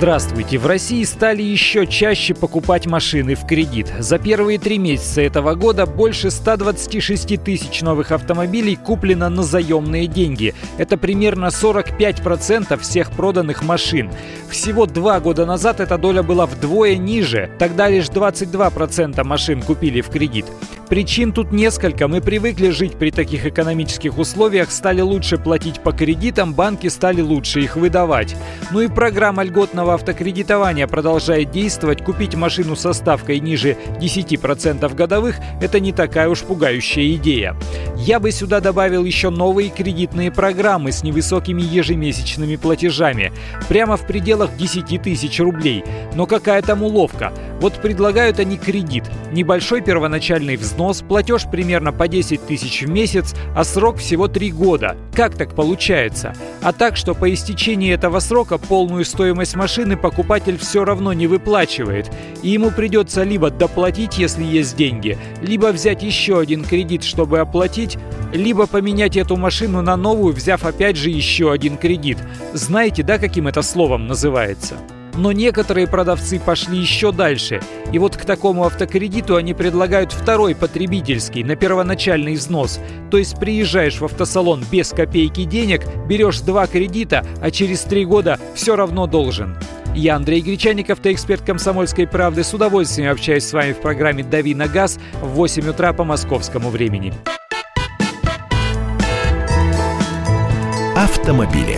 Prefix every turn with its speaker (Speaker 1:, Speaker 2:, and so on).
Speaker 1: Здравствуйте! В России стали еще чаще покупать машины в кредит. За первые три месяца этого года больше 126 тысяч новых автомобилей куплено на заемные деньги. Это примерно 45% всех проданных машин. Всего два года назад эта доля была вдвое ниже. Тогда лишь 22% машин купили в кредит. Причин тут несколько. Мы привыкли жить при таких экономических условиях, стали лучше платить по кредитам, банки стали лучше их выдавать. Ну и программа льготного автокредитования продолжает действовать. Купить машину со ставкой ниже 10% годовых – это не такая уж пугающая идея. Я бы сюда добавил еще новые кредитные программы с невысокими ежемесячными платежами. Прямо в пределах 10 тысяч рублей. Но какая там уловка? Вот предлагают они кредит. Небольшой первоначальный взнос, платеж примерно по 10 тысяч в месяц, а срок всего 3 года. Как так получается? А так, что по истечении этого срока полную стоимость машины покупатель все равно не выплачивает. И ему придется либо доплатить, если есть деньги, либо взять еще один кредит, чтобы оплатить, либо поменять эту машину на новую, взяв опять же еще один кредит. Знаете, да, каким это словом называется? Но некоторые продавцы пошли еще дальше. И вот к такому автокредиту они предлагают второй потребительский на первоначальный взнос. То есть приезжаешь в автосалон без копейки денег, берешь два кредита, а через три года все равно должен. Я Андрей Гречаников, ты эксперт «Комсомольской правды». С удовольствием общаюсь с вами в программе «Дави на газ» в 8 утра по московскому времени.
Speaker 2: Автомобили.